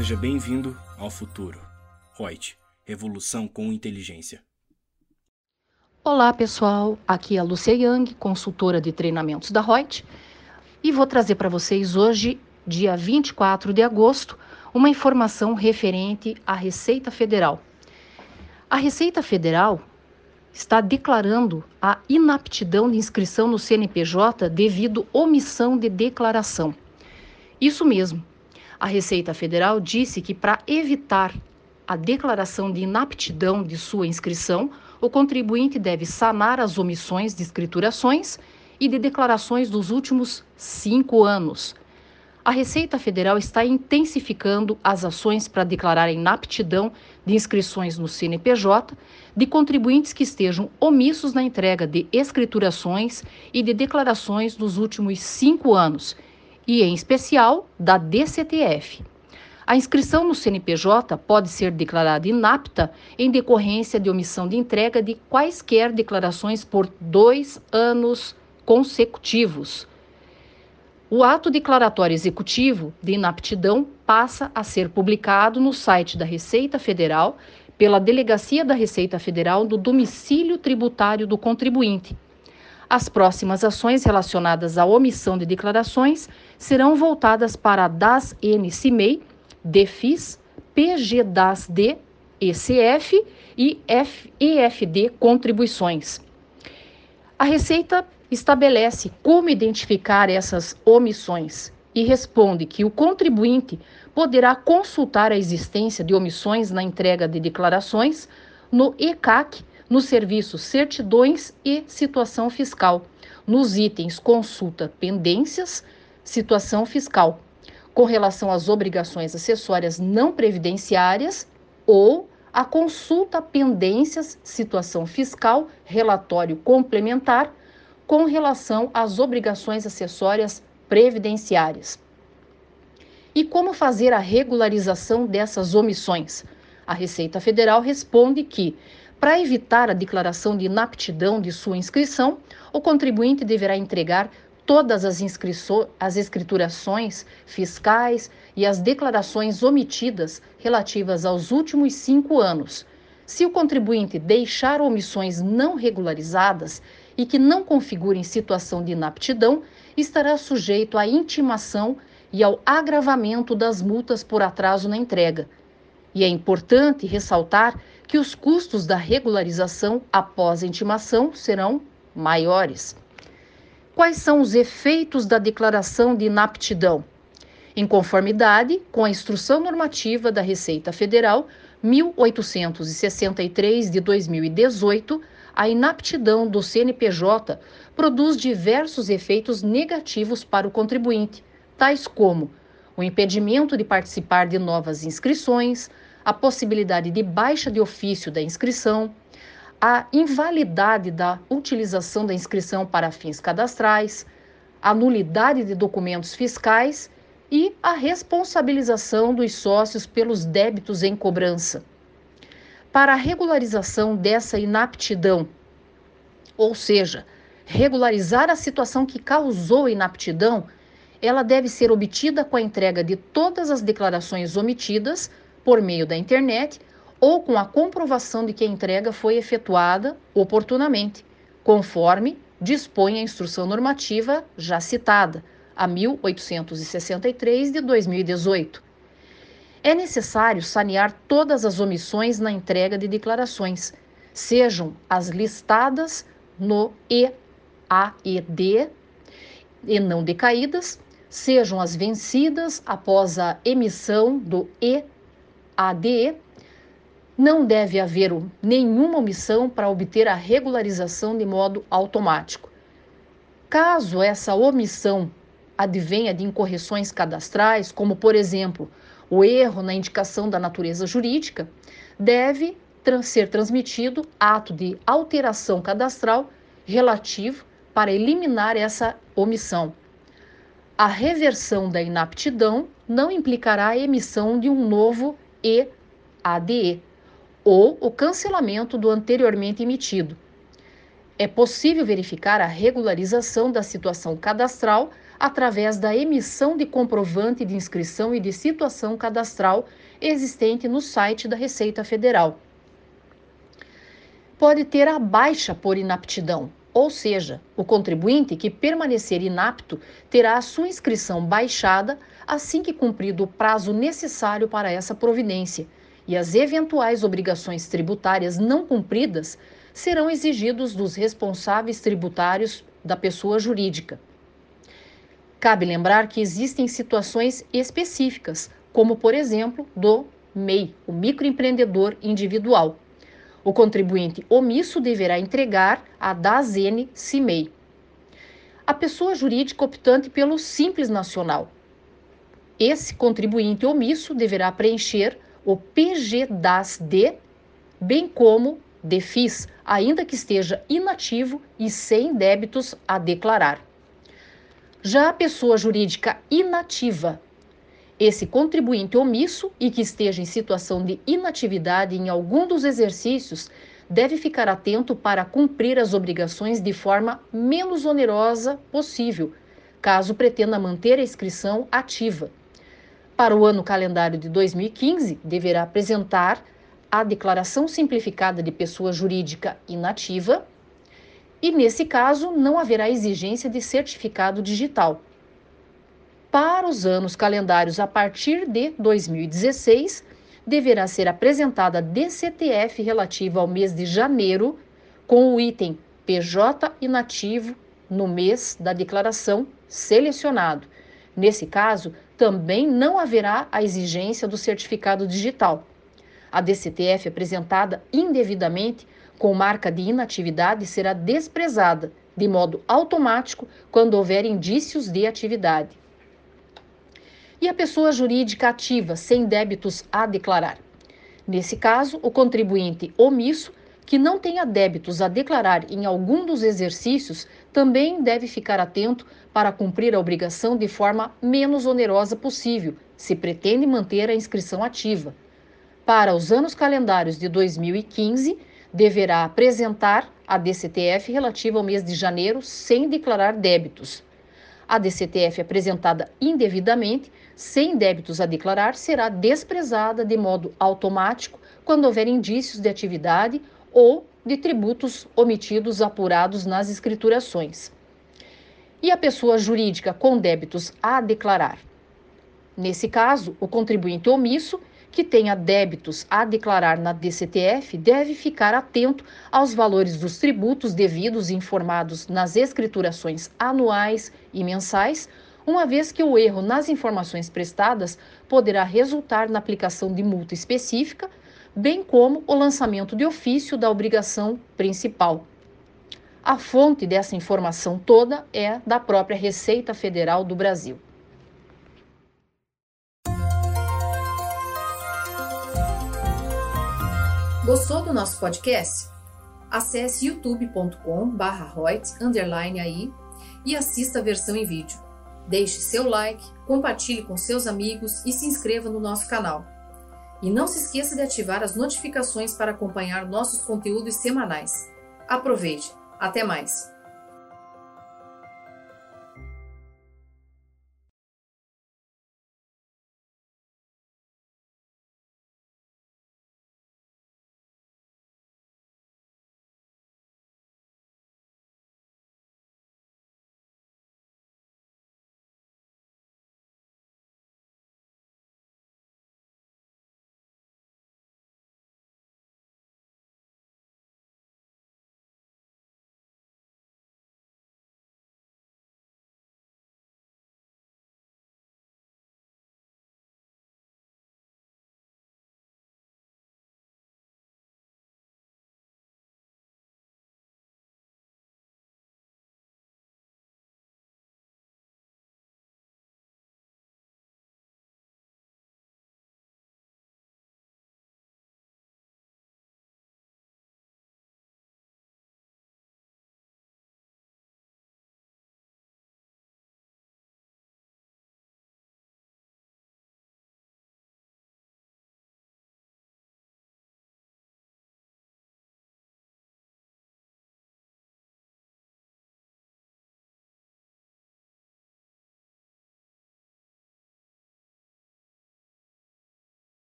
Seja bem-vindo ao futuro. Reut, revolução com inteligência. Olá, pessoal. Aqui é a Lúcia Yang, consultora de treinamentos da Reut, e vou trazer para vocês hoje, dia 24 de agosto, uma informação referente à Receita Federal. A Receita Federal está declarando a inaptidão de inscrição no CNPJ devido omissão de declaração. Isso mesmo. A Receita Federal disse que para evitar a declaração de inaptidão de sua inscrição, o contribuinte deve sanar as omissões de escriturações e de declarações dos últimos cinco anos. A Receita Federal está intensificando as ações para declarar a inaptidão de inscrições no CNPJ de contribuintes que estejam omissos na entrega de escriturações e de declarações dos últimos cinco anos e, em especial, da DCTF. A inscrição no CNPJ pode ser declarada inapta em decorrência de omissão de entrega de quaisquer declarações por dois anos consecutivos. O ato declaratório executivo de inaptidão passa a ser publicado no site da Receita Federal pela Delegacia da Receita Federal do domicílio tributário do contribuinte as próximas ações relacionadas à omissão de declarações serão voltadas para a DAS NCMEI, DEFIS, PGDAS-D, ECF e EFD Contribuições. A Receita estabelece como identificar essas omissões e responde que o contribuinte poderá consultar a existência de omissões na entrega de declarações no ECAC nos serviços certidões e situação fiscal, nos itens consulta pendências, situação fiscal, com relação às obrigações acessórias não previdenciárias ou a consulta pendências, situação fiscal, relatório complementar, com relação às obrigações acessórias previdenciárias. E como fazer a regularização dessas omissões? A Receita Federal responde que, para evitar a declaração de inaptidão de sua inscrição, o contribuinte deverá entregar todas as, as escriturações fiscais e as declarações omitidas relativas aos últimos cinco anos. Se o contribuinte deixar omissões não regularizadas e que não configurem situação de inaptidão, estará sujeito à intimação e ao agravamento das multas por atraso na entrega. E é importante ressaltar que os custos da regularização após a intimação serão maiores. Quais são os efeitos da declaração de inaptidão? Em conformidade com a Instrução Normativa da Receita Federal 1863 de 2018, a inaptidão do CNPJ produz diversos efeitos negativos para o contribuinte, tais como o impedimento de participar de novas inscrições, a possibilidade de baixa de ofício da inscrição, a invalidade da utilização da inscrição para fins cadastrais, a nulidade de documentos fiscais e a responsabilização dos sócios pelos débitos em cobrança. Para a regularização dessa inaptidão, ou seja, regularizar a situação que causou inaptidão, ela deve ser obtida com a entrega de todas as declarações omitidas por meio da internet ou com a comprovação de que a entrega foi efetuada oportunamente, conforme dispõe a instrução normativa já citada, a 1863 de 2018. É necessário sanear todas as omissões na entrega de declarações, sejam as listadas no EAED e não decaídas, sejam as vencidas após a emissão do EAED ADE, não deve haver nenhuma omissão para obter a regularização de modo automático. Caso essa omissão advenha de incorreções cadastrais, como por exemplo o erro na indicação da natureza jurídica, deve ser transmitido ato de alteração cadastral relativo para eliminar essa omissão. A reversão da inaptidão não implicará a emissão de um novo EADE, ou o cancelamento do anteriormente emitido. é possível verificar a regularização da situação cadastral através da emissão de comprovante de inscrição e de situação cadastral existente no site da Receita Federal. Pode ter a baixa por inaptidão, ou seja, o contribuinte que permanecer inapto terá a sua inscrição baixada assim que cumprido o prazo necessário para essa providência, e as eventuais obrigações tributárias não cumpridas serão exigidos dos responsáveis tributários da pessoa jurídica. Cabe lembrar que existem situações específicas, como por exemplo do MEI, o microempreendedor individual. O contribuinte omisso deverá entregar a DASN CIMEI. A pessoa jurídica optante pelo Simples Nacional. Esse contribuinte omisso deverá preencher o PGDAS-D, bem como DEFIS, ainda que esteja inativo e sem débitos a declarar. Já a pessoa jurídica inativa, esse contribuinte omisso e que esteja em situação de inatividade em algum dos exercícios deve ficar atento para cumprir as obrigações de forma menos onerosa possível, caso pretenda manter a inscrição ativa. Para o ano calendário de 2015, deverá apresentar a declaração simplificada de pessoa jurídica inativa e, nesse caso, não haverá exigência de certificado digital. Para os anos calendários a partir de 2016, deverá ser apresentada a DCTF relativa ao mês de janeiro, com o item PJ inativo no mês da declaração selecionado. Nesse caso, também não haverá a exigência do certificado digital. A DCTF apresentada indevidamente com marca de inatividade será desprezada de modo automático quando houver indícios de atividade. E a pessoa jurídica ativa sem débitos a declarar. Nesse caso, o contribuinte omisso que não tenha débitos a declarar em algum dos exercícios também deve ficar atento para cumprir a obrigação de forma menos onerosa possível, se pretende manter a inscrição ativa. Para os anos calendários de 2015, deverá apresentar a DCTF relativa ao mês de janeiro sem declarar débitos. A DCTF apresentada indevidamente, sem débitos a declarar, será desprezada de modo automático quando houver indícios de atividade ou de tributos omitidos apurados nas escriturações. E a pessoa jurídica com débitos a declarar. Nesse caso, o contribuinte omisso que tenha débitos a declarar na DCTF deve ficar atento aos valores dos tributos devidos informados nas escriturações anuais e mensais, uma vez que o erro nas informações prestadas poderá resultar na aplicação de multa específica, bem como o lançamento de ofício da obrigação principal. A fonte dessa informação toda é da própria Receita Federal do Brasil. Gostou do nosso podcast? Acesse youtube.com/reut_aí e assista a versão em vídeo. Deixe seu like, compartilhe com seus amigos e se inscreva no nosso canal. E não se esqueça de ativar as notificações para acompanhar nossos conteúdos semanais. Aproveite! Até mais!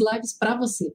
Lives para você.